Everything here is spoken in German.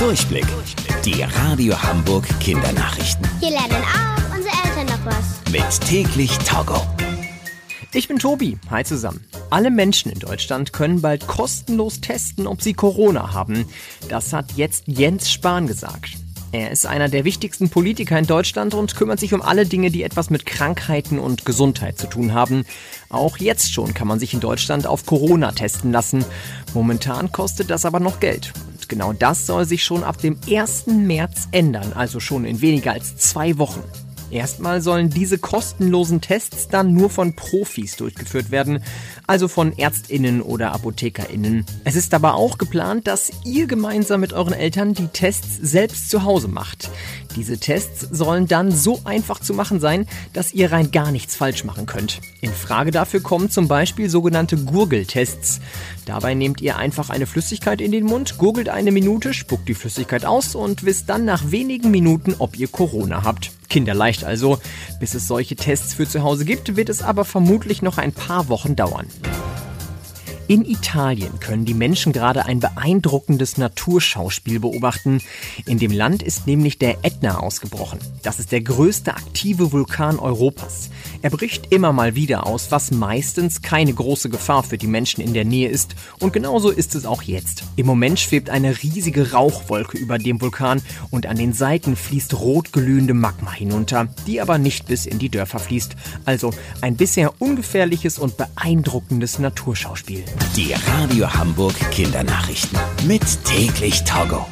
Durchblick. Die Radio Hamburg Kindernachrichten. Hier lernen auch unsere Eltern noch was. Mit täglich Togo. Ich bin Tobi. Hi zusammen. Alle Menschen in Deutschland können bald kostenlos testen, ob sie Corona haben. Das hat jetzt Jens Spahn gesagt. Er ist einer der wichtigsten Politiker in Deutschland und kümmert sich um alle Dinge, die etwas mit Krankheiten und Gesundheit zu tun haben. Auch jetzt schon kann man sich in Deutschland auf Corona testen lassen. Momentan kostet das aber noch Geld. Genau das soll sich schon ab dem 1. März ändern, also schon in weniger als zwei Wochen. Erstmal sollen diese kostenlosen Tests dann nur von Profis durchgeführt werden, also von Ärztinnen oder Apothekerinnen. Es ist aber auch geplant, dass ihr gemeinsam mit euren Eltern die Tests selbst zu Hause macht. Diese Tests sollen dann so einfach zu machen sein, dass ihr rein gar nichts falsch machen könnt. In Frage dafür kommen zum Beispiel sogenannte Gurgeltests. Dabei nehmt ihr einfach eine Flüssigkeit in den Mund, gurgelt eine Minute, spuckt die Flüssigkeit aus und wisst dann nach wenigen Minuten, ob ihr Corona habt. Kinderleicht also. Bis es solche Tests für zu Hause gibt, wird es aber vermutlich noch ein paar Wochen dauern. In Italien können die Menschen gerade ein beeindruckendes Naturschauspiel beobachten. In dem Land ist nämlich der Ätna ausgebrochen. Das ist der größte aktive Vulkan Europas. Er bricht immer mal wieder aus, was meistens keine große Gefahr für die Menschen in der Nähe ist. Und genauso ist es auch jetzt. Im Moment schwebt eine riesige Rauchwolke über dem Vulkan und an den Seiten fließt rotglühende Magma hinunter, die aber nicht bis in die Dörfer fließt. Also ein bisher ungefährliches und beeindruckendes Naturschauspiel. Die Radio Hamburg Kindernachrichten. Mit täglich Togo.